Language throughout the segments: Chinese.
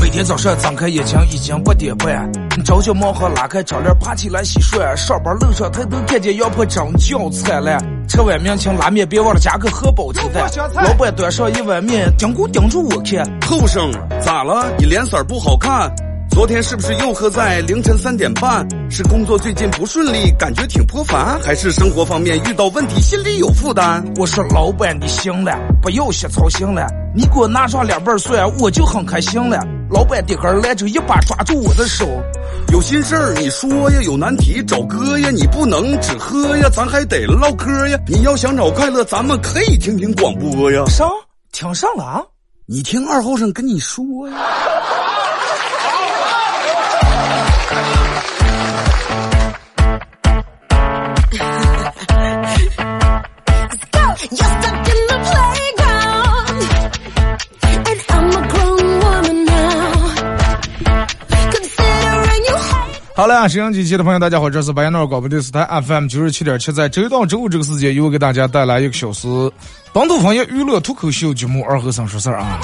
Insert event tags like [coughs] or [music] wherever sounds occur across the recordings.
每天早上睁开眼睛已经八点半，朝小毛和拉开窗帘爬起来洗涮，上班路上抬头看见羊婆真叫灿烂，吃碗面请拉面别忘了加个荷包鸡蛋。老板端上一碗面，盯咕盯住我看，后生咋了？你脸色不好看。昨天是不是又喝在凌晨三点半？是工作最近不顺利，感觉挺颇烦，还是生活方面遇到问题，心里有负担？我说老板你行了，不要瞎操心了，你给我拿上两瓣蒜，我就很开心了。老板的根来就，一把抓住我的手，有心事儿你说呀，有难题找哥呀，你不能只喝呀，咱还得唠嗑呀。你要想找快乐，咱们可以听听广播呀。上听上了啊？你听二后生跟你说呀。好了，沈阳机器的朋友，大家好，这是白鸟广播电视台 FM 九十七点七，在周一到周五这个时间，又给大家带来一个小时本土方言娱乐脱口秀节目《二和尚说事儿》啊。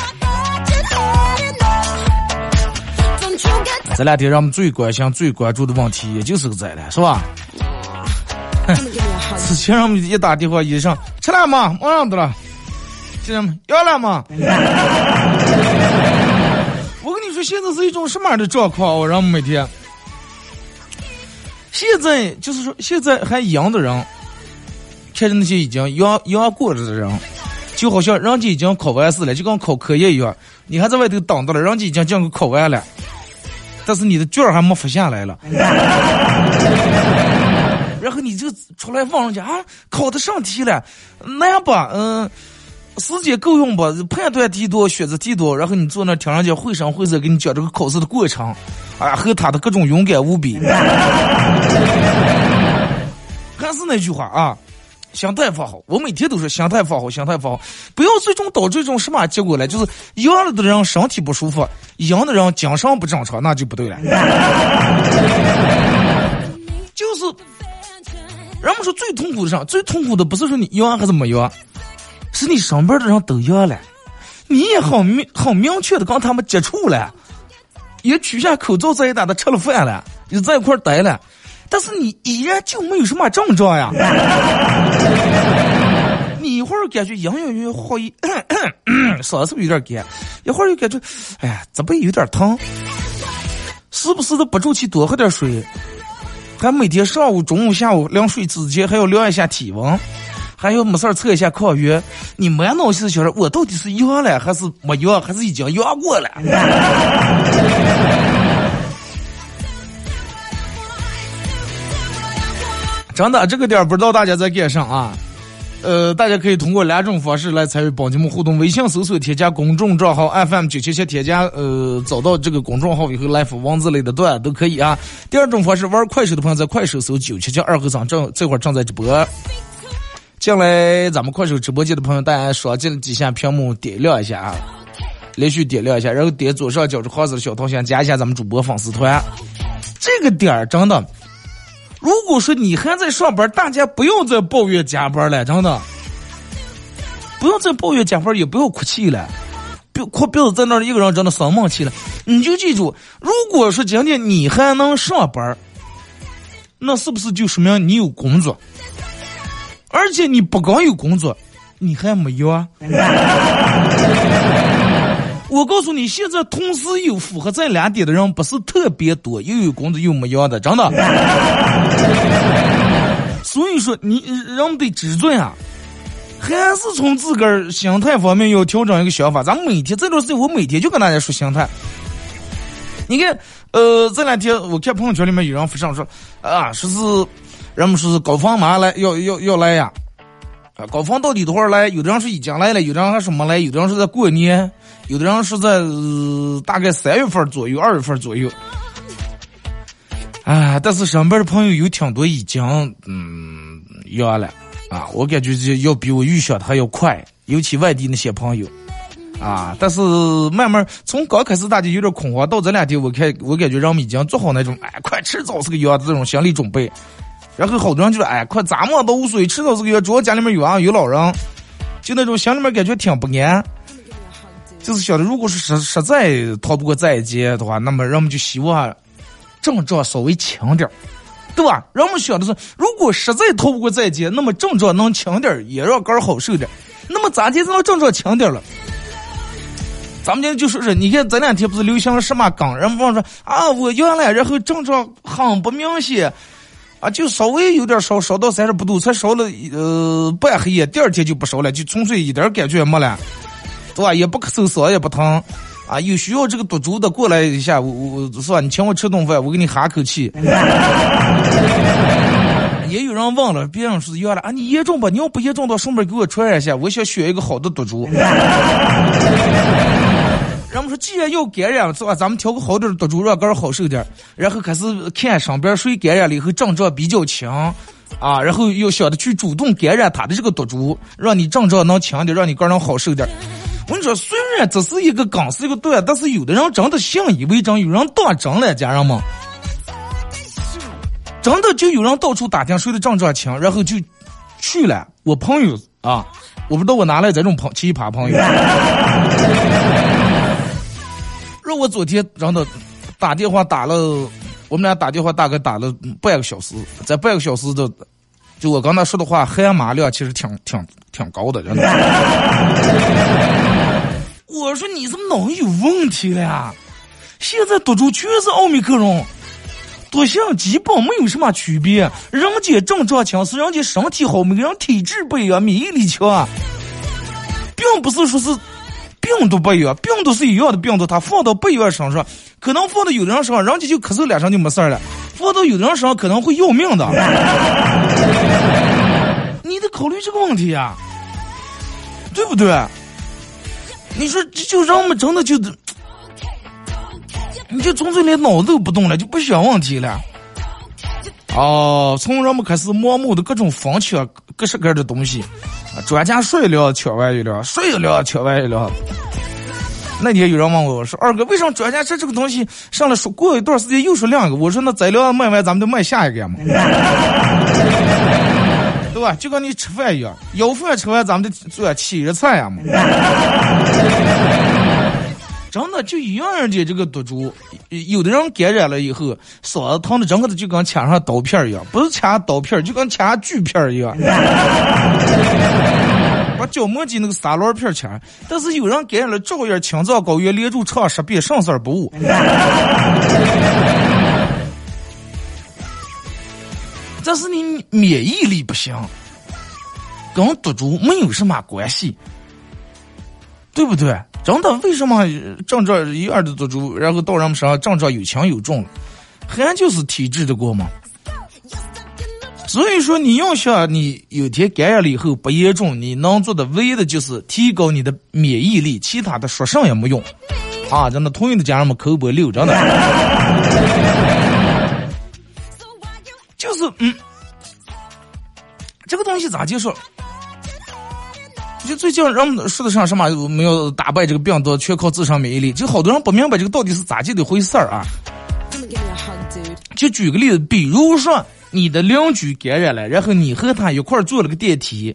这两天让我们最关心、最关注的问题，也就是个灾难，是吧？[laughs] 之前让我们一打电话，医生吃了吗？马上的了。亲人们要了吗？[laughs] 我跟你说，现在是一种什么样的状况？我让我们每天。现在就是说，现在还阳的人，看着那些已经阳阳过了的人，就好像人家已经考完试了，就跟考科研一样，你还在外头等着了，人家已经将考完了，但是你的卷还没发下来了，[laughs] 然后你就出来问人家啊，考的上题了，那样吧？嗯，时间够用不？判断题多，选择题多，然后你坐那听人家绘声绘色给你讲这个考试的过程。啊，和他的各种勇敢无比，[laughs] 还是那句话啊，心态放好。我每天都说心态放好，心态放好，不要最终导致一种什么结果呢？就是赢了的人身体不舒服，赢的人精神不正常，那就不对了。[laughs] 就是，人们说最痛苦的啥，最痛苦的不是说你赢还是没赢，是你上班的人都阳了，你也很明很明确的跟他们接触了。也取下口罩，在一打的吃了饭了，也在一块待了，但是你依然就没有什么症状呀。[laughs] 你一会儿感觉隐隐约约好一，[clears throat] 嗓子是不是有点干？一会儿又感觉，哎呀，这不有点疼？时不时的不住气多喝点水，还每天上午、中午、下午量水之前还要量一下体温。还有没事儿测一下抗原，你满脑子想着我到底是阳了还是没阳，还是已经阳过了？[laughs] 真的，这个点儿不知道大家在干啥啊？呃，大家可以通过两种方式来参与帮节目互动：微信搜索添加公众账号 FM 九七七，添加呃找到这个公众号以后来发文字类的段都可以啊。第二种方式，玩快手的朋友在快手搜九七七二和尚正这会儿正在直播。进来，咱们快手直播间的朋友，大家刷进几下屏幕，点亮一下啊，连续点亮一下，然后点左上角这黄色的小头像，加一下咱们主播粉丝团。这个点儿真的，如果说你还在上班，大家不用再抱怨加班了，真的，不用再抱怨加班，也不要哭泣了，别哭，别在那一个人真的生闷气了。你就记住，如果说今天你还能上班，那是不是就说明你有工作？而且你不光有工作，你还没有啊！[laughs] 我告诉你，现在同时有符合这两点的人不是特别多，又有工作又没有的，真的。所以说，你人得知足啊，还是从自个儿心态方面要调整一个想法。咱每天这段时间，我每天就跟大家说心态。你看，呃，这两天我看朋友圈里面有人发上说，啊，说是。人们说是高峰马来要要要来呀，啊，高峰到底多少来？有的人是已经来了，有的人还是没来，有的人是在过年，有的人是在大概三月份左右、二月份左右。哎，但是上班的朋友有挺多已经嗯要了啊，我感觉这要比我预想的还要快，尤其外地那些朋友啊。但是慢慢从刚开始大家有点恐慌，到这两天我看我感觉人们已经做好那种哎快迟早是个要的这种心理准备。然后好多人就说：“哎，快咋么都无所谓，迟早这个月主要家里面有啊有老人，就那种心里面感觉挺不安。就是晓得，如果是实实在逃不过这一劫的话，那么人们就希望症状稍微轻点儿，对吧？人们想的是，如果实在逃不过这一劫，那么症状能轻点儿，也让肝儿好受点。那么咋地才能症状轻点了？咱们今天就说是，你看这两天不是流行了什么梗？人们说啊，我原来，然后症状很不明显，啊，就稍微有点烧，烧到三十不度，才烧了呃半黑夜，第二天就不烧了，就纯粹一点感觉也没了。对吧？也不咳嗽，嗓也不疼，啊，有需要这个毒株的过来一下，我我是吧？你请我吃顿饭，我给你哈口气。[laughs] 也有人问了，别人是要了啊，你严重吧？你要不严重，到顺便给我传染一下，我想选一个好的毒株。人们说，既然要感染，是吧？咱们挑个好点的毒株，让肝好受点。然后开始看身边谁感染了以后症状比较轻，啊，然后又想着去主动感染他的这个毒株，让你症状能轻点，让你肝能好受点。我跟你说，虽然这是一个梗，是一个段，但是有的人真的信以为真，有人当真了，家人们，真的就有人到处打听谁的症状轻，然后就去了。我朋友啊，我不知道我哪来这种朋奇葩朋友。我昨天让他打电话打了，我们俩打电话大概打了半个小时，在半个小时的，就我刚才说的话，含码量其实挺挺挺高的，真的。[laughs] 我说你怎么脑子有问题了呀？现在毒株全是奥密克戎，毒性基本没有什么区别。人家症状轻是人家身体好，每个人体质不一样，免疫力强，并不是说是病毒不一样，病毒是一样的病毒，它放到不一样身上，可能放到有的人身上，人家就咳嗽两声就没事了；放到有的人身上，可能会要命的。[laughs] 你得考虑这个问题呀，对不对？你说这就让我们真的就，你就纯粹连脑子都不动了，就不想问题了。哦，从人们开始盲目的各种疯抢各式各样的东西，专家说一聊抢完一聊，说一聊抢完一聊。那天有人问我，说二哥，为什么专家说这个东西上来说过一段时间又说两个？我说那再聊卖完，咱们就卖下一个嘛。[laughs] 对吧？就跟你吃饭一样，要饭吃完，咱们就做起着菜呀嘛。真的就一样的这个毒株，有的人感染了以后，嗓子疼的整个的就跟掐上刀片一样，不是掐刀片，就跟掐锯片一样。[laughs] 把角膜机那个沙螺片掐，但是有人感染了，照样青藏高原连住唱十遍，生死不误。[laughs] 这是你免疫力不行，跟毒株没有什么关系，对不对？真的，为什么症状一样的毒株，然后到人们身上症状有轻有重了，还就是体质的过嘛？所以说，你要想你有天感染了以后不严重，你能做的唯一的就是提高你的免疫力，其他的说啥也没用啊！真的，同意的家人们口播六，真的。[laughs] 就是嗯，这个东西咋接受？就最近人们说的上什么没有打败这个病毒，全靠自身免疫力。就好多人不明白这个到底是咋就的回事儿啊？就举个例子，比如说你的邻居感染了，然后你和他一块儿坐了个电梯，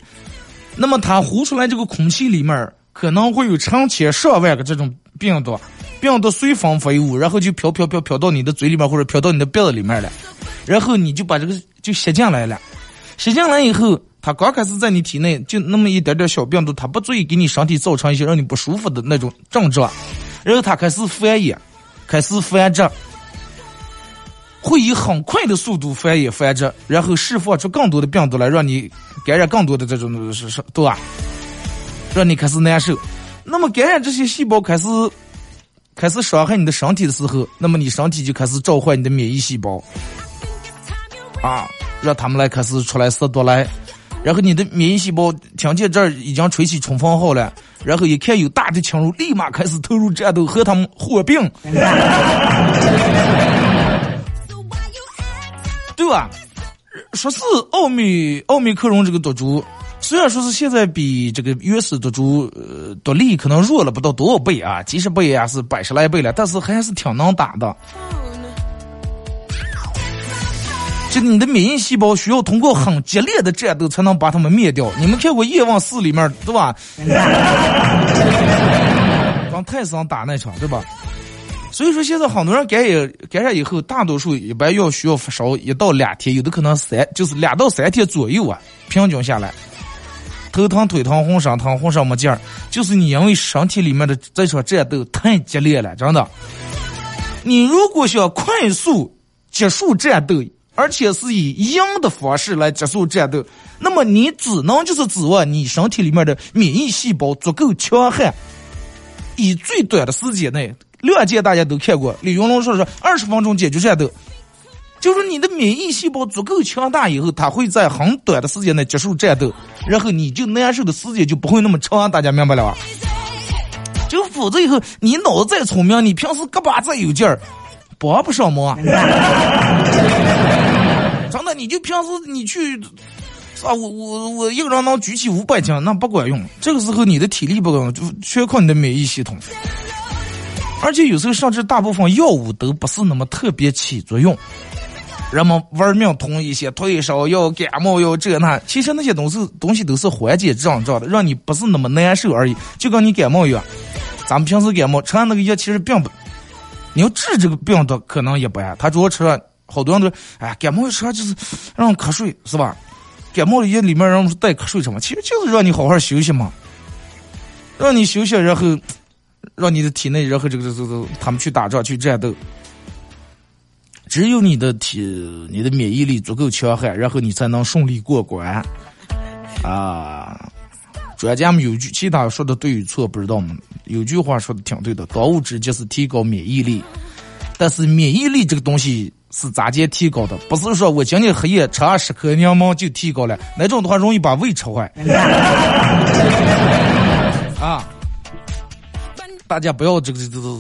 那么他呼出来这个空气里面可能会有成千上万个这种病毒，病毒随风飞舞，然后就飘飘飘飘到你的嘴里面或者飘到你的鼻子里面了。然后你就把这个就吸进来了，吸进来以后，它刚开始在你体内就那么一点点小病毒，它不足以给你身体造成一些让你不舒服的那种症状，然后它开始繁衍，开始繁殖，会以很快的速度繁衍繁殖，然后释放出更多的病毒来，让你感染更多的这种是是对吧？让你开始难受。那么感染这些细胞开始开始伤害你的身体的时候，那么你身体就开始召唤你的免疫细胞。啊，让他们来开始出来杀毒来，然后你的免疫细胞听见这儿已经吹起冲锋号了，然后一看有大的侵入，立马开始投入战斗和他们火并，对吧？说是奥密奥密克戎这个毒株，虽然说是现在比这个原始毒株呃毒力可能弱了不到多少倍啊，几十倍啊是百十来倍了，但是还是挺能打的。就你的免疫细胞需要通过很激烈的战斗才能把它们灭掉。你们看过《叶问四》里面对吧？刚泰森打那场对吧？所以说现在很多人感染感染以后，大多数一般要需要发烧一到两天，有的可能三就是两到三天左右啊，平均下来。头疼、腿疼、浑身疼、浑身没劲儿，就是你因为身体里面的这场战斗太激烈了，真的。你如果想快速结束战斗，而且是以阴的方式来结束战斗，那么你只能就是指望你身体里面的免疫细胞足够强悍，以最短的时间内，亮剑大家都看过，李云龙说是二十分钟解决战斗。就是你的免疫细胞足够强大以后，它会在很短的时间内结束战斗，然后你就难受的时间就不会那么长。大家明白了吧？就否则以后你脑子再聪明，你平时胳膊再有劲儿，帮不上忙。真的，你就平时你去啊，我我我一个人能举起五百斤，那不管用。这个时候你的体力不够，就全靠你的免疫系统。而且有时候甚至大部分药物都不是那么特别起作用。人们玩命通一些退烧药、感冒药这那，其实那些东西东西都是缓解症状的，让你不是那么难受而已。就跟你感冒一样，咱们平时感冒吃那个药，其实并不，你要治这个病的可能也不爱。他主要吃了，好多人都说，哎，感冒药吃就是让瞌睡，是吧？感冒的药里面让带瞌睡什么，其实就是让你好好休息嘛，让你休息，然后让你的体内，然后这个这个他们去打仗去战斗。只有你的体，你的免疫力足够强悍，然后你才能顺利过关。啊，专家们有句，其他说的对与错不知道吗？有句话说的挺对的，当务之急是提高免疫力。但是免疫力这个东西是咋接提高的？不是说我今天黑夜吃二十颗柠檬就提高了，那种的话容易把胃吃坏。[laughs] 啊，大家不要这个这个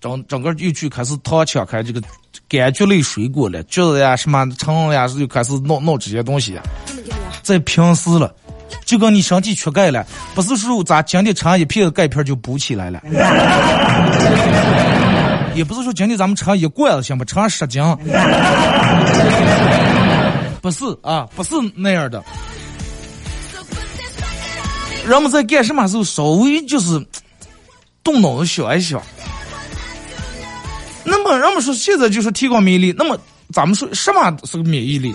整整个又去开始掏抢开这个。柑橘类水果了，橘子呀、什么橙呀，又开始弄弄这些东西。在平时了，就跟你身体缺钙了，不是说咱今天吃一片钙片就补起来了，也不是说今天咱们吃一罐子行不？吃十斤，[laughs] 不是啊，不是那样的。人们在干什么时候稍微就是动脑子想一想。那么，人们说现在就是提高免疫力。那么，咱们说什么是个免疫力？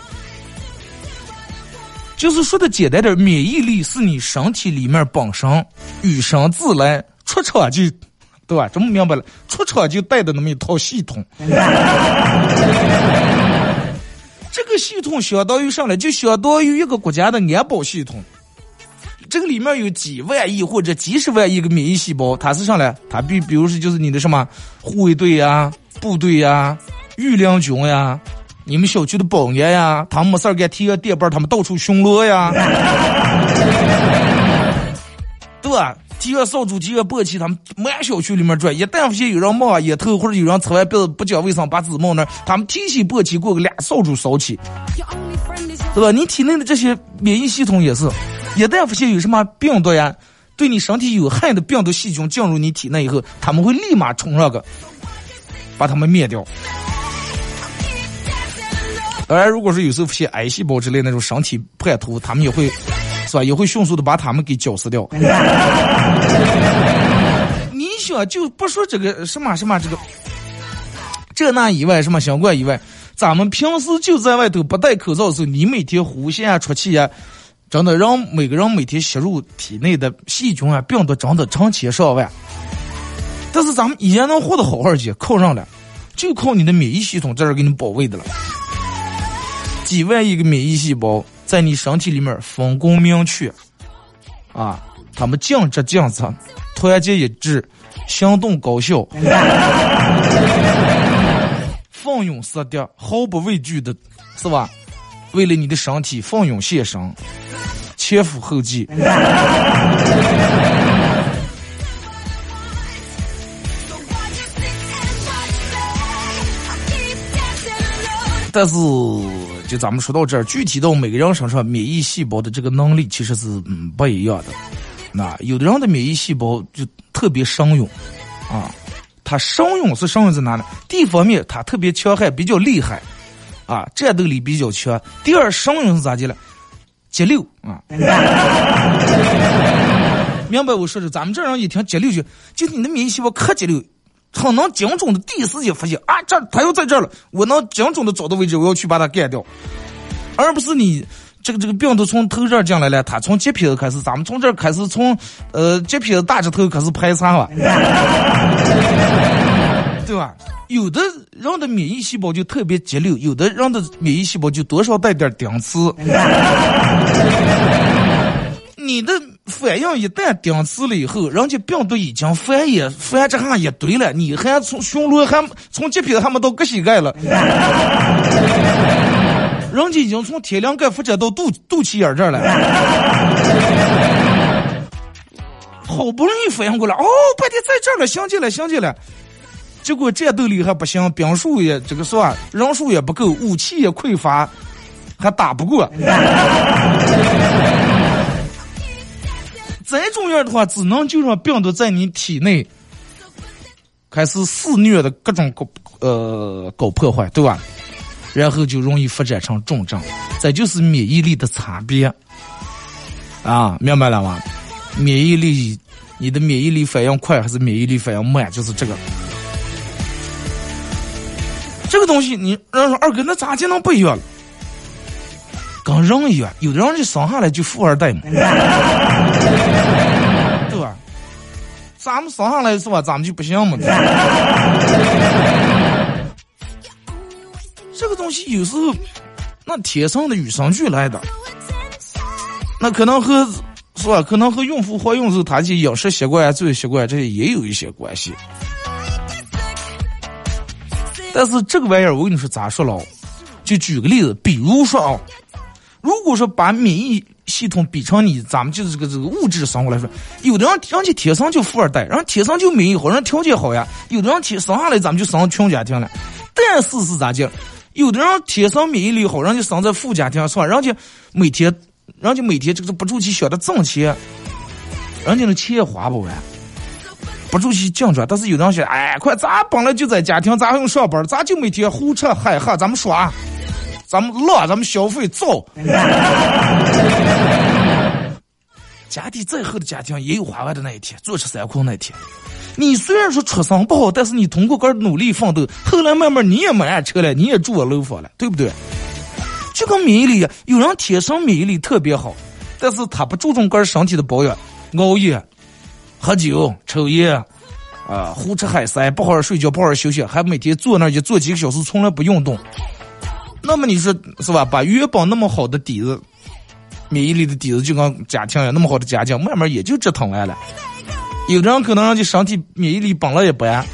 就是说的简单点，免疫力是你身体里面本身与生俱来出厂就，对吧？这么明白了？出厂就带的那么一套系统。[laughs] 这个系统相当于上来就相当于一个国家的安保系统。这个里面有几万亿或者几十万亿个免疫细胞，它是上来，它比比如说就是你的什么护卫队呀。部队呀，御林军呀，你们小区的保安呀，他们没事儿干，提个电棒，他们到处巡逻呀，[laughs] 对吧？几个扫帚，几个簸箕，他们满小区里面转。一旦发现有人冒烟头，或者有人吃完不不讲卫生，把纸冒那，他们提起簸箕，过个俩扫帚扫起，对吧？你体内的这些免疫系统也是，一旦发现有什么病毒呀，对你身体有害的病毒细菌进入你体内以后，他们会立马冲上个。把他们灭掉。当然，如果是有时候发现癌细胞之类那种身体叛徒，他们也会，是吧？也会迅速的把他们给绞死掉。[laughs] 你想，就不说这个什么什么这个这那以外，什么相关以外，咱们平时就在外头不戴口罩的时候，你每天呼吸啊、出气啊，真的让每个人每天吸入体内的细菌啊、病毒真的成千上万。但是咱们依然能活得好好的，靠上了，就靠你的免疫系统在这给你保卫的了。几万亿个免疫细胞在你身体里面分工明确，啊，他们尽职尽责，团结一致，行动高效，奋勇杀敌，毫不畏惧的，是吧？为了你的身体奋勇献身，前赴后继。[laughs] 但是，就咱们说到这儿，具体到每个人身上，免疫细胞的这个能力其实是嗯不一样的。那有的人的免疫细胞就特别生用，啊，它生用是生用在哪呢？第一方面，它特别强悍，比较厉害，啊，战斗力比较强。第二，生勇是咋的了？节流啊。明白我说的，咱们这人一听节流就，就你的免疫细胞可节流，很能精准的第一时间发现啊，这他又在这了，我能精准的找到位置，我要去把它干掉，而不是你这个这个病毒从头这儿进来了，他从结皮子开始，咱们从这儿开始从呃结皮子大指头开始排查吧，[laughs] 对吧？有的人的免疫细胞就特别节流，有的人的免疫细胞就多少带点顶刺。你 [laughs] 的反应一旦顶刺了以后，人家病毒已经繁衍繁殖上一堆了，你还从巡逻还从这边还没到个膝盖了，人家已经从天灵盖发展到肚肚脐眼这儿了，好不容易反应过来，哦，半天在这儿了，想起来想起来，结果战斗力还不行，兵数也这个是吧，人数也不够，武器也匮乏，还打不过。再重要的话，只能就让病毒在你体内开始肆虐的各种搞呃搞破坏，对吧？然后就容易发展成重症。这就是免疫力的差别啊，明白了吗？免疫力，你的免疫力反应快还是免疫力反应慢？就是这个。这个东西，你让说二哥，那咋就能不一样了？跟人一样，有的人就生下来就富二代嘛，对吧？咱们生下来是吧？咱们就不行嘛。这个东西有时候那天生的与生俱来的，那可能和是吧？可能和孕妇怀孕时候她的饮食习惯、作息习惯这些也有一些关系。但是这个玩意儿，我跟你说咋说了？就举个例子，比如说啊。如果说把免疫系统比成你，咱们就是这个这个物质生活来说，有的人人家天生就富二代，然后天生就免疫好，人条件好呀；有的人天生下来咱们就生穷家庭了。但是是咋讲？有的人天生免疫力好，人家生在富家庭，是吧？人家每天，人家每天这个不住去想着挣钱，人家的钱也花不完，不住去进赚。但是有的人想，哎，快，咱本来就在家庭，咱还用上班，咱就每天胡吃海喝，咱们耍。咱们乐，咱们消费造。[laughs] 家底再厚的家庭也有花完的那一天，坐吃山空那一天。你虽然说出身不好，但是你通过个努力奋斗，后来慢慢你也买俺车了，你也住我楼房了，对不对？就跟免疫力一样，有人天生免疫力特别好，但是他不注重个人身体的保养，熬夜、喝酒、抽烟，啊，胡吃海塞，不好好睡觉，不好好休息，还每天坐那就坐几个小时，从来不运动。那么你说是吧？把原本那么好的底子，免疫力的底子，就跟家庭呀，那么好的家境，慢慢也就折腾完了。有的人可能让你身体免疫力本来也不安，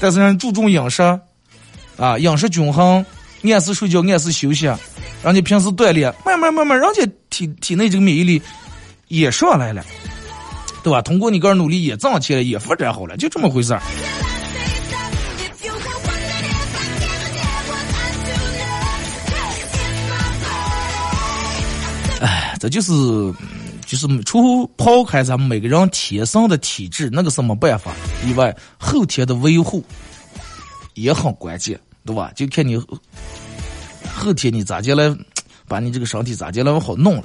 但是人注重饮食，啊，饮食均衡，按时睡觉，按时休息，让你平时锻炼，慢慢慢慢，人家体体内这个免疫力也上来了，对吧？通过你个人努力也涨起来，也发展好了，就这么回事儿。这就是，就是除抛开咱们每个人天生的体质那个什么办法以外，后天的维护也很关键，对吧？就看你后天你咋进来，把你这个身体咋进来好弄了。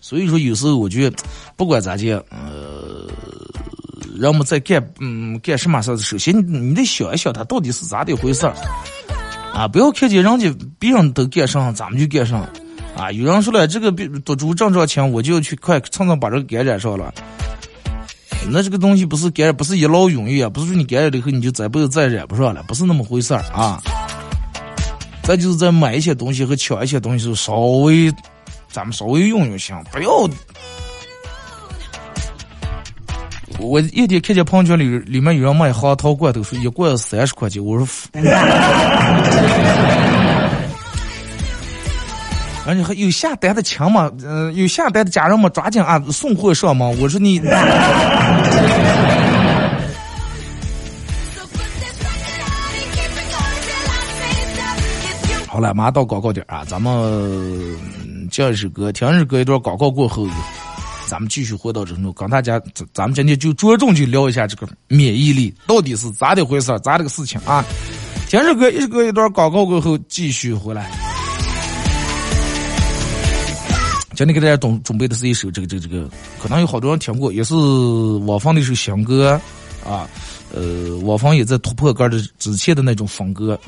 所以说，有时候我觉得，不管咋地，呃，人们在干嗯干什么事首先你得想一想，他到底是咋的回事儿。啊！不要看见人家别人都干上，咱们就干上。啊！有人说了，这个毒株正着强，我就要去快蹭蹭把这个感染上了。那这个东西不是感染，不是一劳永逸啊！不是说你感染了以后你就再不再染不上了，不是那么回事儿啊！再就是在买一些东西和抢一些东西时候，稍微咱们稍微用用心，不要。我一天看见朋友圈里里面有人卖核桃罐头，说一罐三十块钱，我说，而且还有下单的抢吗？嗯，有下单的家人们抓紧啊，送货上门？我说你，[laughs] 好了，马上到广告点啊，咱们叫一首歌，听一首歌，一段广告过后。咱们继续回到郑州，跟大家，咱咱们今天就着重去聊一下这个免疫力到底是咋的回事，咋这个事情啊？听首歌，一首歌一段广告过后继续回来。今天给大家准准备的是一首这个这个这个，可能有好多人听过，也是我放的一首新歌啊。呃，我方也在突破歌的之前的那种风格，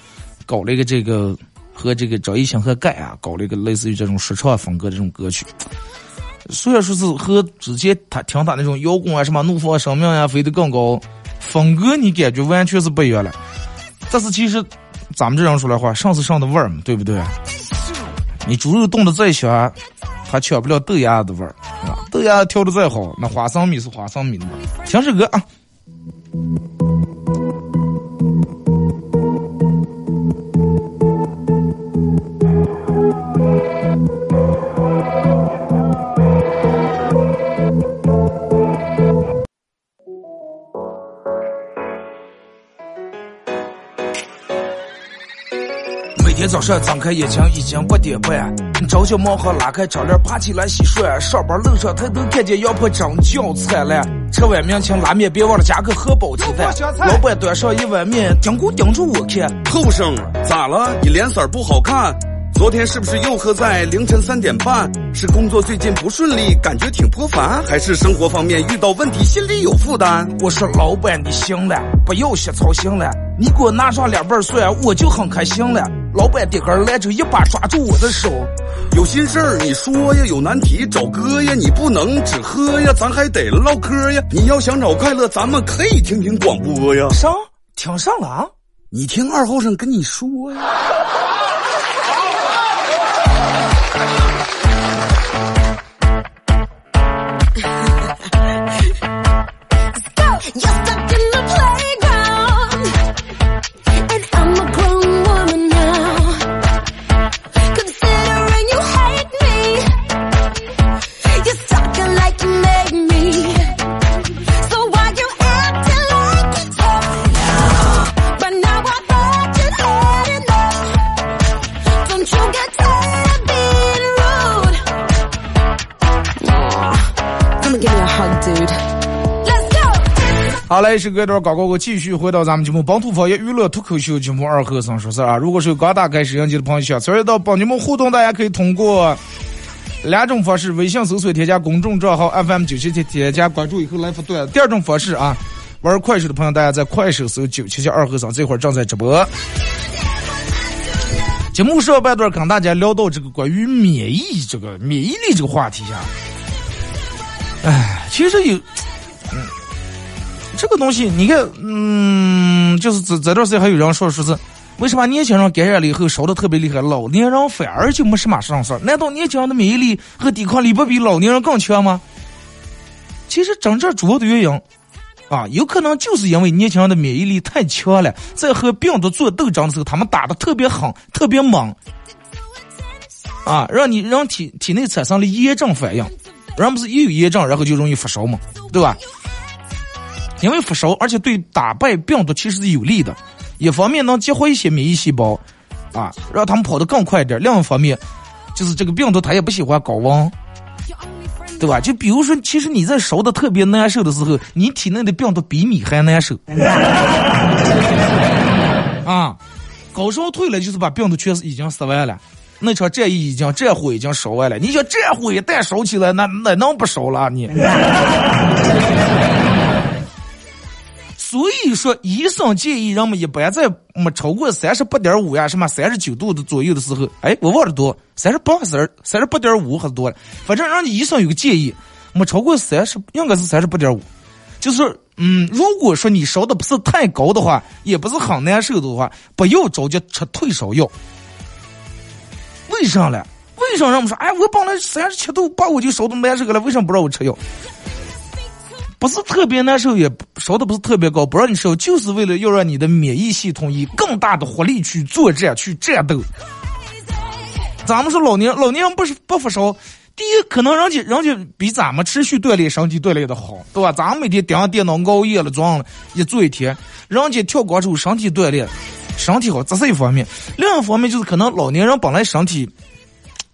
搞了一个这个和这个张艺兴和盖啊，搞了一个类似于这种说唱风格这种歌曲。虽然说是和之前他听他那种摇滚啊，什么怒放生命呀，飞得更高，风格你感觉完全是不一样了。但是其实咱们这样说来话，上是上的味儿嘛，对不对？你猪肉冻的再香，还抢不了豆芽的味儿啊！豆芽调的再好，那花生米是花生米的味儿。听首歌啊。每天早上睁开眼睛已经八点半，朝小毛和拉开窗帘爬起来洗涮，上班路上抬头看见羊婆真叫灿烂。吃碗面请拉面，别忘了加个荷包鸡蛋。老板端上一碗面，盯顾盯住我看。后生咋了？你脸色不好看？昨天是不是又喝在凌晨三点半？是工作最近不顺利，感觉挺颇烦，还是生活方面遇到问题，心里有负担？我说老板你行了，不要瞎操心了，你给我拿上两瓣蒜，我就很开心了。老板点个来，就一把抓住我的手，有心事儿你说呀，有难题找哥呀，你不能只喝呀，咱还得唠嗑呀。你要想找快乐，咱们可以听听广播呀。上听上了啊？你听二后生跟你说呀。好嘞，是隔一段广告，我继续回到咱们节目《本土方言娱乐脱口秀》节目二和尚说事啊。如果是刚打开摄像机的朋友，想参与到帮你们互动，大家可以通过两种方式：微信搜索添加公众账号 FM 九七七，添加关注以后来发段；第二种方式啊，玩快手的朋友，大家在快手搜九七七二和尚，这会儿正在直播。节目上半段跟大家聊到这个关于免疫这个免疫力这个话题下，哎，其实有，这个东西，你看，嗯，就是这这段时间还有人说说是，为什么年轻人感染了以后烧的特别厉害，老年人反而就没什么上事儿？难道年轻人的免疫力和抵抗力不比老年人更强吗？其实真正主要的原因，啊，有可能就是因为年轻人的免疫力太强了，在和病毒做斗争的时候，他们打的特别狠，特别猛，啊，让你让体体内产生了炎症反应，人不是一有炎症，然后就容易发烧嘛，对吧？因为发烧，而且对打败病毒其实是有利的。一方面能激活一些免疫细胞，啊，让他们跑得更快一点；另一方面，就是这个病毒它也不喜欢高温，对吧？就比如说，其实你在烧的特别难受的时候，你体内的病毒比你还难受。[laughs] 啊，高烧退了，就是把病毒全是已经死完了，那场战役已经战火已经烧完了。你想战火一旦烧起来，那那能不烧了你？[laughs] 所以说，医生建议人们一般在没超过三十八点五呀，什么三十九度的左右的时候，哎，我忘了多，三十八三三十八点五还是多了，反正人家医生有个建议，没超过三十，应该是三十八点五，就是嗯，如果说你烧的不是太高的话，也不是很难受的话，不要着急吃退烧药。为啥嘞？为啥人们说，哎，我本来三十七度八我就烧的难受了，为什么不让我吃药？不是特别难受，也烧的不是特别高，不让你烧，就是为了要让你的免疫系统以更大的活力去作战、去战斗。咱们说老年老年人不是不发烧，第一可能人家人家比咱们持续锻炼身体锻炼的好，对吧？咱们每天盯上电脑熬夜了，装了一坐一天，人家跳广场舞身体锻炼，身体好，这是一方面。另一方面就是可能老年人本来身体。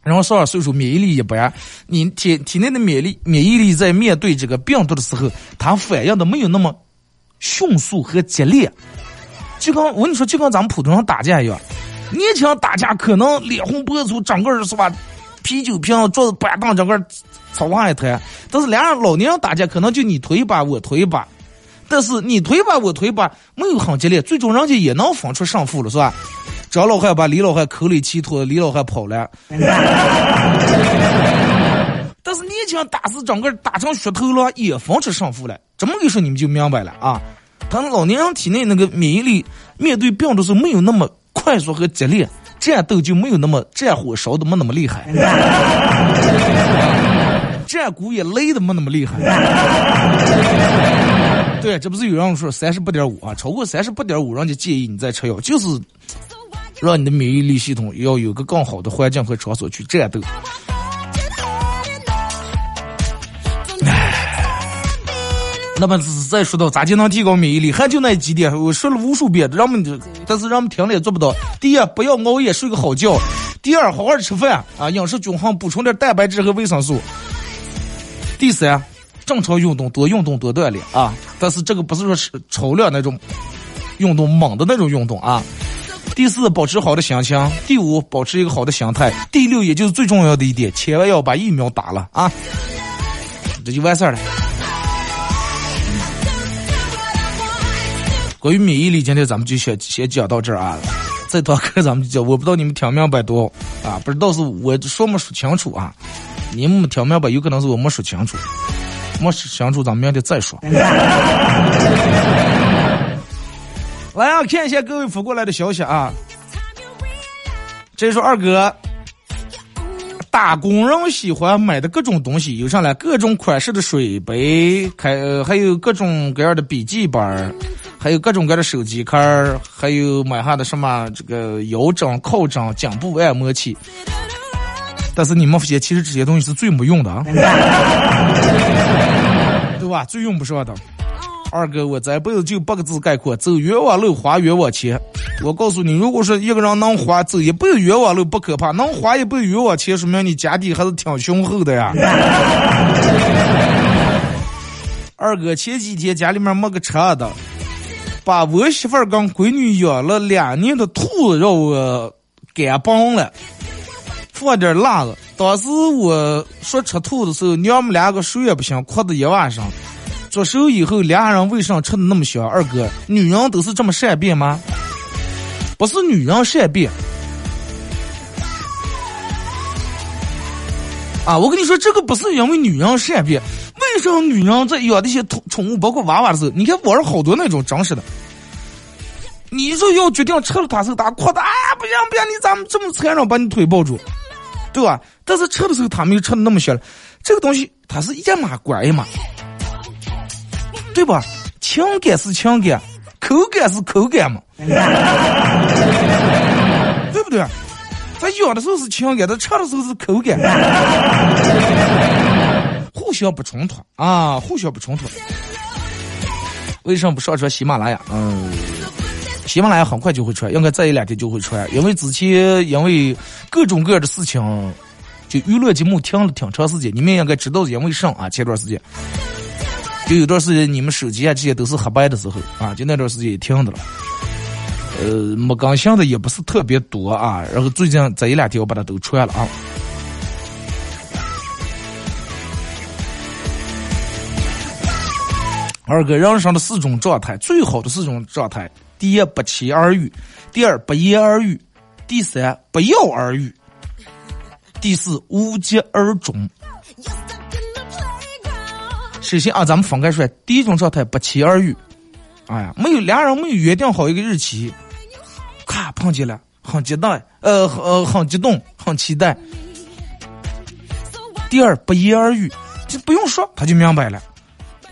然后上了岁数，免疫力一般，你体体内的免疫力免疫力在面对这个病毒的时候，它反应的没有那么迅速和激烈。就跟我跟你说，就跟咱们普通人打架一样，年轻人打架可能脸红脖子粗，整个是吧？啤酒瓶、桌子、板凳，整个草花一滩。但是俩人老年人打架，可能就你推一把，我推一把。但是你推一把，我推一把，没有很激烈，最终人家也能分出胜负了，是吧？张老汉把李老汉口里气吐，李老汉跑了。[laughs] 但是年轻人打死整个打成血头了，也防止胜负了。这么一说，你们就明白了啊！他老年人体内那个免疫力面对病毒时没有那么快速和激烈，战斗就没有那么战火烧的没那么厉害，[laughs] 战鼓也擂的没那么厉害。对，这不是有人说三十八点五啊，超过三十八点五，人家建议你再吃药，就是让你的免疫力系统要有个更好的环境和场所去战斗。那么再说到咋就能提高免疫力，还就那几点，我说了无数遍，人们但是人们听了也做不到。第一，不要熬夜，睡个好觉；第二，好好吃饭啊，饮食均衡，补充点蛋白质和维生素；第三，正常运动，多运动，多锻炼啊。但是这个不是说是超量那种运动，猛的那种运动啊。第四，保持好的心情；第五，保持一个好的心态；第六，也就是最重要的一点，千万要把疫苗打了啊，这就完事儿了。关于免疫力，今天咱们就先先讲到这儿啊。这堂课咱们就讲，我不知道你们听明白多啊，不知道是我说没说清楚啊。你们听明白，有可能是我没说清楚，没说清楚，咱们明天再说。来啊，看一下各位发过来的消息啊。这是二哥，打工人喜欢买的各种东西有啥嘞？各种款式的水杯，开还有各种各样的笔记本。还有各种各样的手机壳，还有买下的什么这个腰枕、靠枕、颈部按摩器。但是你们发现，其实这些东西是最没用的啊，[laughs] 对吧？最用不上的。二哥，我这辈子就八个字概括：走冤枉路，花冤枉钱。我告诉你，如果说一个人能花走一辈子冤枉路不可怕，能花一辈子冤枉钱，说明你家底还是挺雄厚的呀。二哥，前几天家里面没个车的。把我媳妇儿跟闺女养了两年的兔子让我干崩了，放点辣子。当时我说吃兔子的时候，娘们两个谁也不行，哭的一晚上。做手以后，俩人为啥吃的那么香？二哥，女人都是这么善变吗？不是女人善变。啊，我跟你说，这个不是因为女人善变。为什么女人在养那些宠宠物，包括娃娃的时候，你看网上好多那种真实的。你说要决定吃了它时候，他哭的，哎呀，不行不行，你咋么这么残忍，把你腿抱住，对吧？但是吃的时候，他没有吃的那么香。这个东西它是一码管一码，对吧？情感是情感，口感是口感嘛，[laughs] 对不对？咱养的时候是情感，咱吃的时候是口感。互相不冲突啊，互相不冲突。为什么不上传喜马拉雅？嗯，喜马拉雅很快就会出来，应该再一两天就会出来。因为之前因为各种各样的事情，就娱乐节目停了挺长时间。你们应该知道因为啥啊？前段时间就有段时间你们手机啊这些都是黑白的时候啊，就那段时间也停的了。呃，没更新的也不是特别多啊。然后最近这一两天我把它都传了啊。二哥，人生的四种状态，最好的四种状态：第一，不期而遇；第二，不言而喻；第三，不药而愈；第四，无疾而终。首先啊，咱们分开说，第一种状态不期而遇，哎呀，没有两人没有约定好一个日期，咔碰见了，很激动，呃，呃，很激动，很期待。第二，不言而喻，就不用说，他就明白了。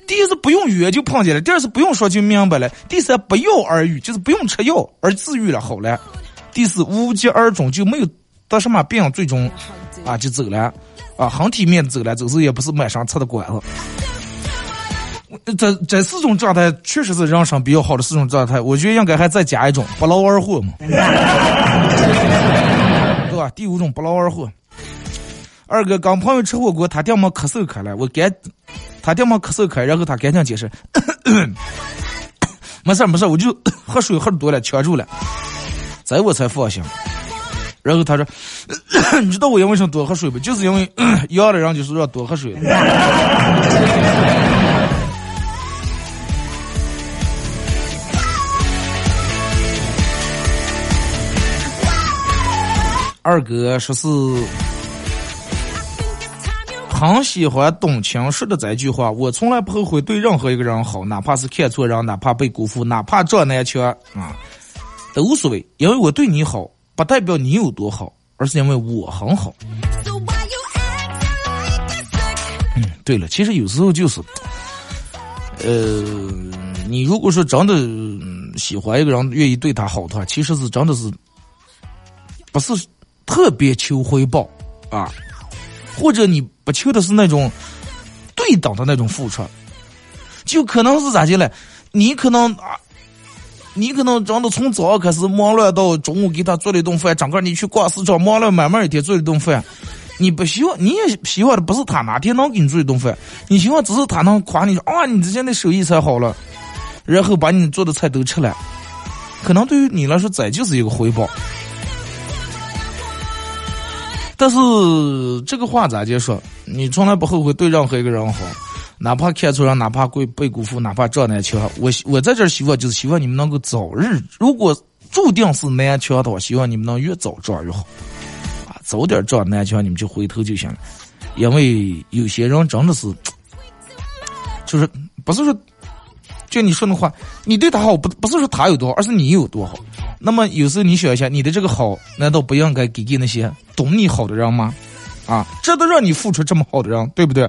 第一是不用约就碰见了，第二是不用说就明白了，第三不药而愈就是不用吃药而治愈了好了，第四无疾而终就没有得什么病，最终啊就走了，啊很体面的走了，走时也不是满上吃的管子。这这四种状态确实是人生比较好的四种状态，我觉得应该还再加一种不劳而获嘛，对吧？第五种不劳而获，二哥跟朋友吃火锅，他掉么咳嗽开了，我赶他掉么咳嗽开，然后他赶紧解释，[coughs] 没事没事，我就喝水喝多了，呛住了，这我才放心。然后他说，[coughs] 你知道我因为什么多喝水不？就是因为 [coughs] 要的人就是要多喝水。二哥说是很喜欢董卿说的这句话，我从来不后悔对任何一个人好，哪怕是看错人，哪怕被辜负，哪怕撞南墙啊，都无所谓，因为我对你好，不代表你有多好，而是因为我很好。嗯，对了，其实有时候就是，呃，你如果说真的喜欢一个人，愿意对他好的话，其实是真的是不是。特别求回报啊，或者你不求的是那种对等的那种付出，就可能是咋的嘞？你可能啊，你可能真的从早上开始忙乱到中午给他做了一顿饭，整个你去逛市场忙了慢慢一天做一顿饭，你不希望你也希望的不是他哪天能给你做一顿饭，你希望只是他能夸你说啊，你之前的手艺才好了，然后把你做的菜都吃了，可能对于你来说这就是一个回报。但是这个话咋接说？你从来不后悔对任何一个人好，哪怕看错人，哪怕被被辜负，哪怕撞南墙。我我在这儿希望就是希望你们能够早日，如果注定是南墙的话，希望你们能越早撞越好，啊，早点撞南墙，你们就回头就行了。因为有些人真的是，就是不是说。就你说那话，你对他好不不是说他有多好，而是你有多好。那么有时候你想一下，你的这个好，难道不应该给给那些懂你好的人吗？啊，这都让你付出这么好的人，对不对？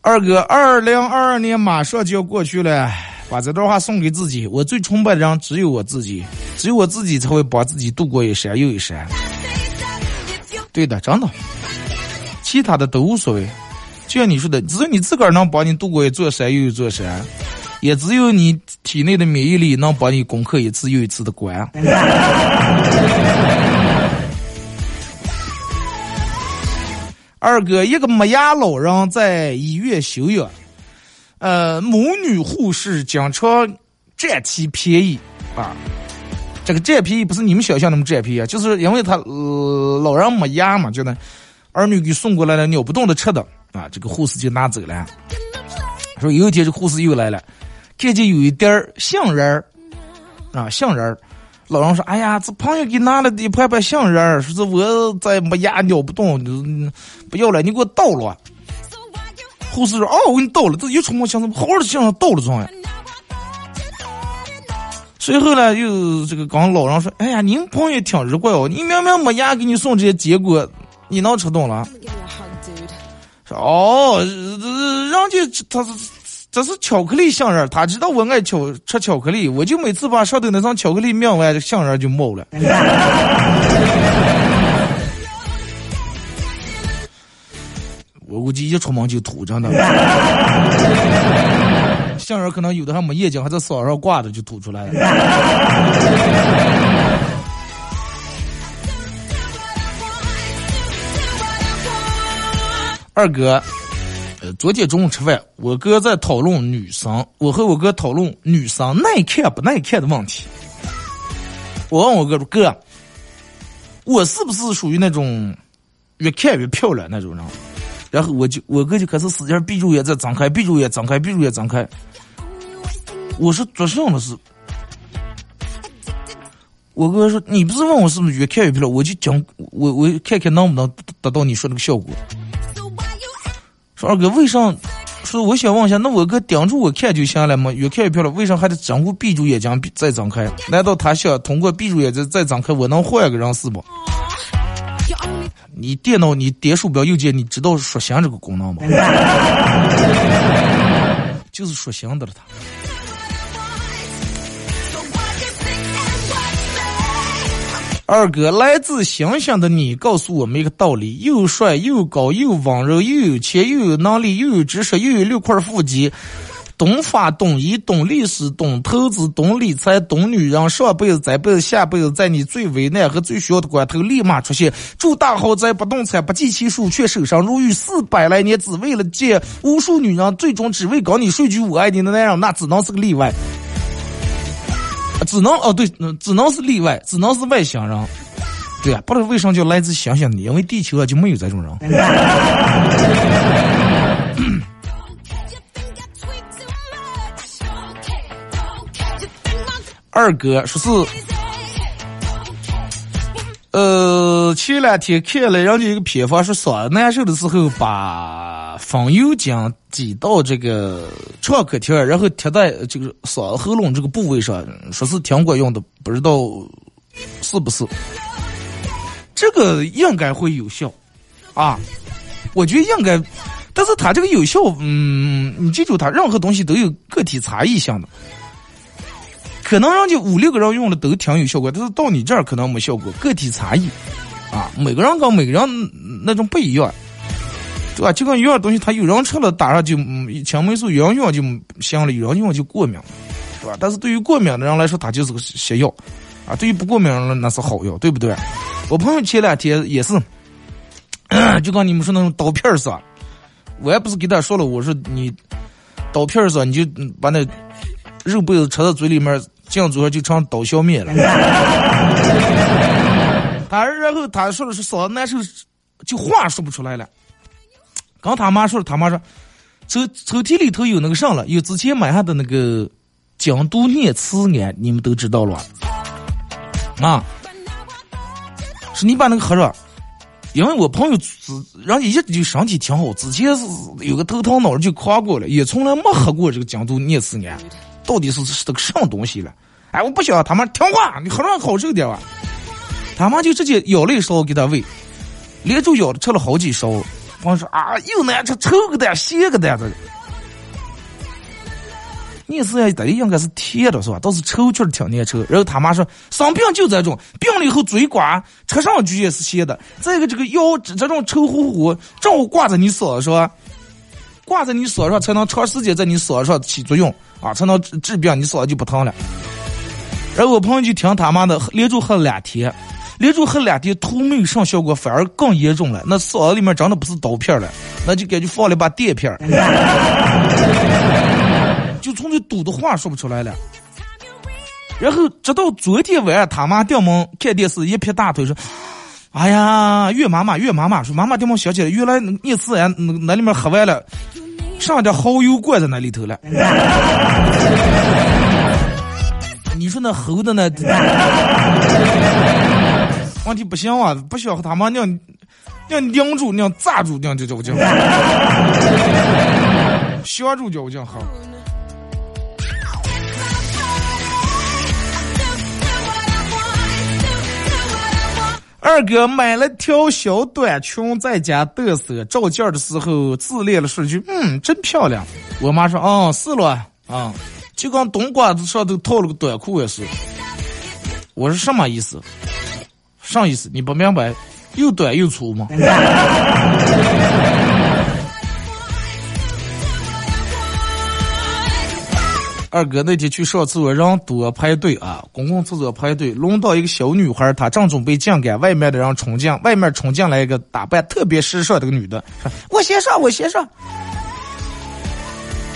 二哥，二零二二年马上就要过去了，把这段话送给自己。我最崇拜的人只有我自己，只有我自己才会把自己度过一山又一山。对的，真的，其他的都无所谓。就像你说的，只有你自个儿能帮你度过一座山又一座山，也只有你体内的免疫力能帮你攻克一次又一次的关。[laughs] 二哥，一个没牙老人在医院休养，呃，母女护士经常占其便宜啊。这个占便宜不是你们想象那么占便宜啊，就是因为他老人没牙嘛，就那儿女给送过来了尿不动的吃的。啊，这个护士就拿走了。说有一天，这护士又来了，看见有一点儿杏仁儿，啊，杏仁儿。老人说：“哎呀，这朋友给拿了一盘盘杏仁儿，说是我在没牙咬不动，不要了，你给我倒了。”护士说：“哦，我给你倒了，这一出门想什么好好的杏仁倒了装呀。”随后呢，又这个刚老人说：“哎呀，您朋友挺日怪哦，你明明没牙给你送这些结果，你能吃动了？”哦，人家他是这是巧克力杏仁，他知道我爱巧吃巧克力，我就每次把上头那层巧克力面完，杏仁就冒了。[laughs] 我估计一出门就吐，真的。杏仁可能有的还没眼睛，还在嗓上挂着就吐出来了。二哥，呃，昨天中午吃饭，我哥在讨论女生，我和我哥讨论女生耐看不耐看的问题。我问我哥说：“哥，我是不是属于那种越看越漂亮那种人？”然后我就我哥就开始使劲闭住眼再张开，闭住眼张开，闭住眼张开。我说做什么事？我哥说：“你不是问我是不是越看越漂亮？我就讲，我我看看能不能达到你说那个效果。”说二哥，为啥？说我想问一下，那我哥盯住我看就行了嘛？越看越漂亮，为啥还得整个闭住眼睛再张开？难道他想通过闭住眼睛再张开，我能换个人是不？你电脑你点鼠标右键，你知道说行这个功能吗？[laughs] 就是说行的了，他。二哥，来自星星的你告诉我们一个道理：又帅又高又温柔又有钱又有能力又有知识又有六块腹肌，懂法、懂医、懂历史、懂投资、懂理财、懂女人，上辈子、这辈子、下辈子，在你最危难和最需要的关头，立马出现。住大豪宅、不动产、不计其数，却守身如玉四百来年，只为了见无数女人，最终只为搞你说句我爱你的男人，那只能是个例外。只能哦，对，只能是例外，只能是外星人。对啊，不知道为什么叫来自星星的，因为地球啊就没有这种人。[coughs] 二哥说是，呃，前两天看了人家一个偏方，说嗓子难受的时候，把风油精挤到这个创可贴，然后贴在这个嗓喉咙这个部位上，说是挺管用的，不知道是不是？这个应该会有效啊，我觉得应该，但是它这个有效，嗯，你记住，它任何东西都有个体差异性的。可能人家五六个人用了都挺有效果，但是到你这儿可能没效果，个体差异，啊，每个人跟每个人那种不一样，对吧？就跟一样东西，他有人吃了打上就嗯青霉素，有人用就行了，有人用就过敏，对吧？但是对于过敏的人来说，它就是个邪药，啊，对于不过敏人那是好药，对不对？我朋友前两天也是，就跟你们说那种刀片儿似的，我也不是给他说了，我说你刀片儿似的，你就把那肉被子插到嘴里面。进嘴上就成刀削面了。[laughs] 他然后他说的是嗓子难受，就话说不出来了。刚他妈说，他妈说抽抽屉里头有那个啥了，有之前买下的那个精度念慈庵，你们都知道了。啊，是你把那个喝着，因为我朋友之人家一直就身体挺好，之前是有个头疼脑热就夸过了，也从来没喝过这个精度念慈庵。到底是是个什么东西了？哎，我不想他妈听话，你喝上好受点吧。他妈就直接舀了一勺给他喂，连着舀吃了好几勺。朋友说啊，又难吃，臭个蛋，咸个蛋，这个。你是呀，这应该是甜的是吧？倒是臭确实挺难吃。然后他妈说，生病就这种，病了以后嘴刮，吃上去也是咸的。再一个，这个药这种臭乎乎，正好挂在你嗓子上，挂在你手上才能长时间在你手上起作用。啊，才能治病，你手上就不疼了。然后我朋友就听他妈的，连着喝了两天，连着喝两天，头没有上效果，反而更严重了。那嗓子里面真的不是刀片了，那就感觉放了一把电片 [laughs] 就从这堵的话说不出来了。然后直到昨天晚上，他妈掉门看电视，一撇大腿说：“哎呀，岳妈妈，岳妈妈，说妈妈掉门想起来，原来那次俺那那里面喝完了。”上点蚝油灌在那里头了，[laughs] 你说那猴的那，问题不行啊，不需要和他妈娘娘拧住，娘扎住，娘就叫我叫，想住叫我叫好。二哥买了条小短裙，在家嘚瑟，照镜的时候自恋了说句：“嗯，真漂亮。”我妈说：“哦，是了，啊，就跟冬瓜子上头套了个短裤也是。”我说：“什么意思？啥意思？你不明白？又短又粗吗？”二哥那天去上厕所，人多排队啊，公共厕所排队，轮到一个小女孩，她正准备进给外面的人冲进，外面冲进来一个打扮特别时尚的个女的，说：“我先上，我先上。”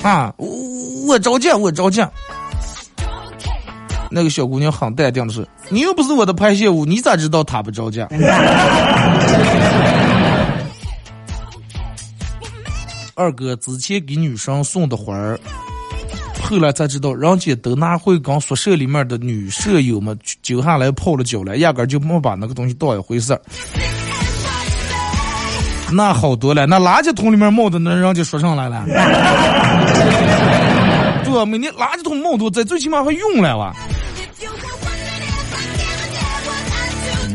啊，我我着急，我着急。那个小姑娘很淡定的说：“你又不是我的排泄物，你咋知道她不着急？” [laughs] 二哥之前给女生送的花儿。后来才知道，人家都拿回跟宿舍里面的女舍友们揪下来泡了脚了，压根就没把那个东西当一回事儿。那好多了，那垃圾桶里面冒的那人家说上来了，[laughs] 对啊？每年垃圾桶冒多，在最起码还用了哇。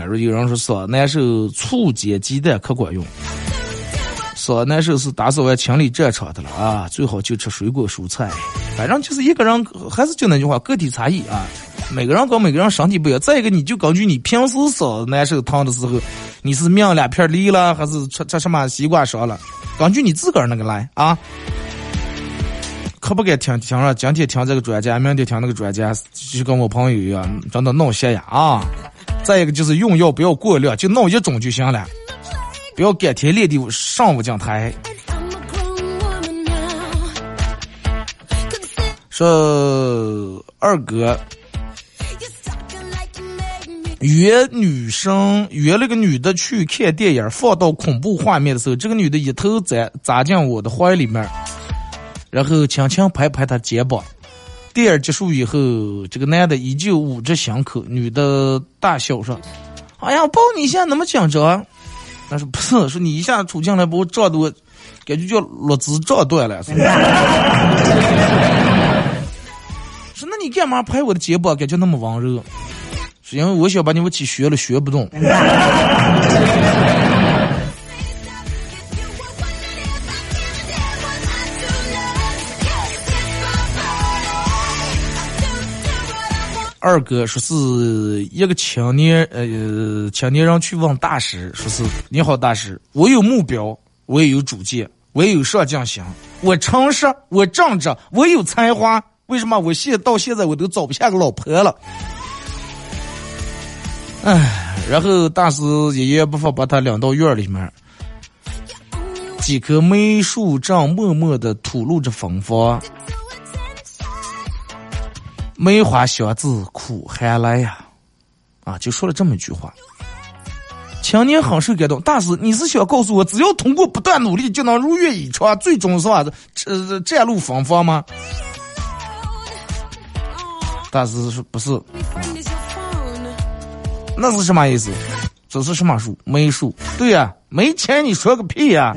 那说有人说说难受，醋煎鸡蛋可管用。说难受是打扫完清理战场的了啊，最好就吃水果蔬菜。反正就是一个人，还是就那句话，个体差异啊。每个人跟每个人身体不一样。再一个，你就根据你平时嗓子难受疼的时候，你是命两片梨了，还是吃吃什么西瓜霜了？根据你自个儿那个来啊。可可不敢听听了，今天听这个专家，明天听那个专家，就跟我朋友一样，真的闹心呀啊！再一个就是用药不要过量，就弄一种就行了，不要改天练地上午讲台。说二哥约女生约了个女的去看电影，放到恐怖画面的时候，这个女的一头栽扎进我的怀里面，然后轻轻拍拍她肩膀。电影结束以后，这个男的依旧捂着胸口，女的大笑说：“哎呀，抱你一下那么紧张？”他说：“不是，说你一下杵进来把我撞的我感觉叫落子撞断了。[laughs] ”说那你干嘛拍我的肩膀，感觉那么温柔？是因为我想把你们起学了，学不动。二哥说是一个青年，呃，青年人去问大师，说是你好，大师，我有目标，我也有主见，我也有上进心，我诚实，我正直，我有才华，为什么我现到现在我都找不下个老婆了？唉，然后大师一言不发把他领到院里面，几棵梅树正默默的吐露着芬芳。梅花香自苦寒来呀，啊，就说了这么一句话。青年很受感动，大师，你是想告诉我，只要通过不断努力就能如愿以偿，最终是吧？呃，占路芬芳吗？大师说不是，那是什么意思？这是什么树？梅树？对呀，没钱你说个屁呀！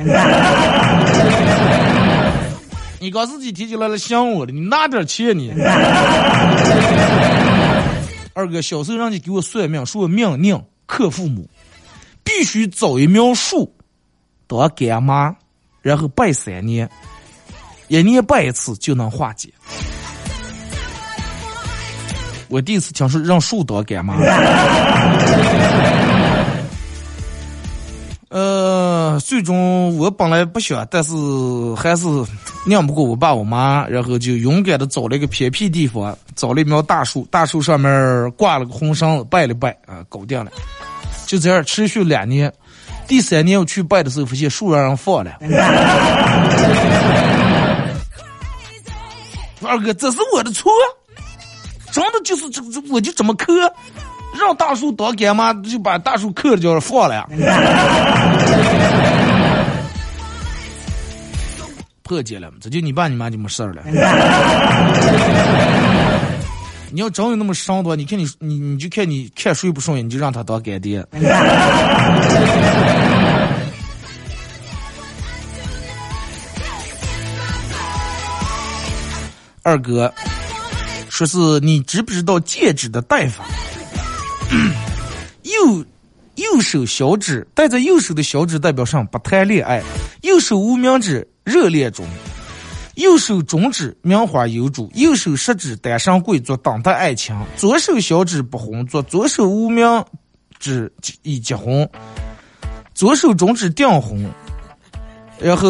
你刚自己提起来了想我了，你拿点钱你。[laughs] 二哥，小时候让你给我算命，说我命硬克父母，必须找一苗树当干妈，然后拜三年，一年拜一次就能化解。我第一次听说让树当干妈。呃，最终我本来不想，但是还是拧不过我爸我妈，然后就勇敢的找了一个偏僻地方，找了一苗大树，大树上面挂了个红绳子，拜了拜啊，搞定了。就这样持续两年，第三年我去拜的时候，发现树让人放了。二哥，这是我的错，真的就是这这，我就这么磕。让大树当干妈，就把大树刻了，叫放了。破解了，这就你爸你妈就没事儿了。你要真有那么伤的话，你看你你你就看你看谁不顺眼，你就让他当干爹。二哥，说是你知不知道戒指的戴法？[coughs] 右右手小指戴在右手的小指代表上不谈恋爱，右手无名指热恋中，右手中指名花有主，右手食指单身贵族等待爱情，左手小指不婚左，左手无名指已结婚，左手中指订婚，然后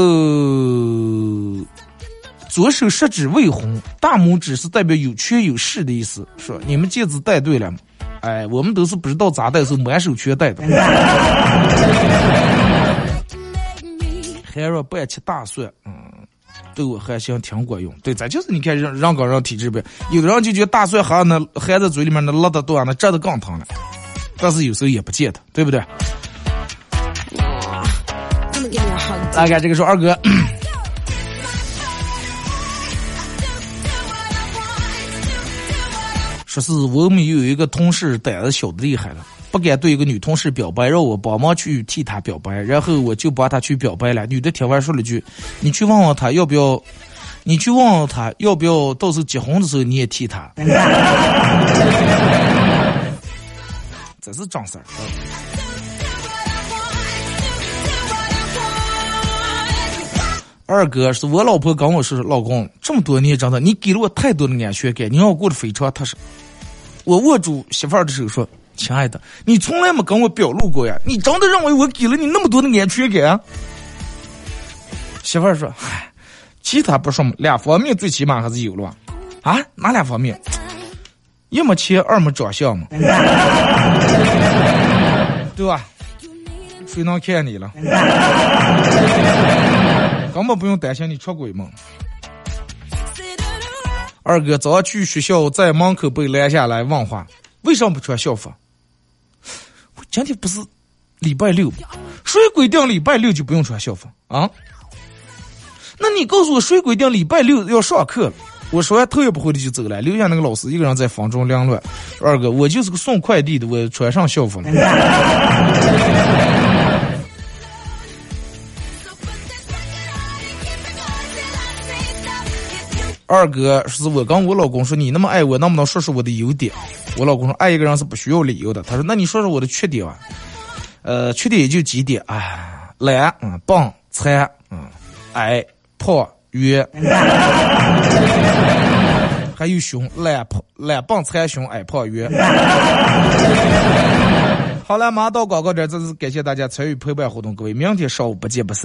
左手食指未婚，大拇指是代表有权有势的意思，说你们戒指戴对了。吗？哎，我们都是不知道咋戴，是满手全戴的。[laughs] 还说不爱吃大蒜，嗯，对我还行，挺管用。对，咱就是你看让让高让体质呗，有的人就觉得大蒜含那含在嘴里面那辣的多，那扎的更疼了。但是有时候也不见得，对不对？大概这个说二哥。说是我们有一个同事胆子小的厉害了，不敢对一个女同事表白，让我帮忙去替她表白，然后我就帮她去表白了。女的听完说了句：“你去问问他要不要，你去问问他要不要，到时候结婚的时候你也替他。[laughs] ”这是正事儿。二哥是我老婆跟我说：“老公，这么多年真的，你给了我太多的安全感，你让我过得非常踏实。”我握住媳妇儿的手说：“亲爱的，你从来没跟我表露过呀，你真的认为我给了你那么多的安全感？”媳妇儿说：“嗨，其他不说嘛，两方面最起码还是有了吧？啊，哪两方面？一没钱，二没长相嘛，[laughs] 对吧？谁能看你了？根本不用担心你出轨嘛。二哥早上去学校，在门口被拦下来问话：为什么不穿校服？我今天不是礼拜六？谁规定礼拜六就不用穿校服啊？那你告诉我，谁规定礼拜六要上课了？我说完头也不回的就走了，留下那个老师一个人在房中凌乱。二哥，我就是个送快递的，我穿上校服了。[laughs] 二哥是我跟我老公说，你那么爱我，能不能说说我的优点？我老公说，爱一个人是不需要理由的。他说，那你说说我的缺点啊？呃，缺点也就几点啊，懒，嗯，笨，残，嗯，矮，胖，圆，[laughs] 还有熊，懒胖，懒笨，残，熊，矮，胖，圆。好了，马上到广告这，再次感谢大家参与陪伴活动，各位，明天上午不见不散。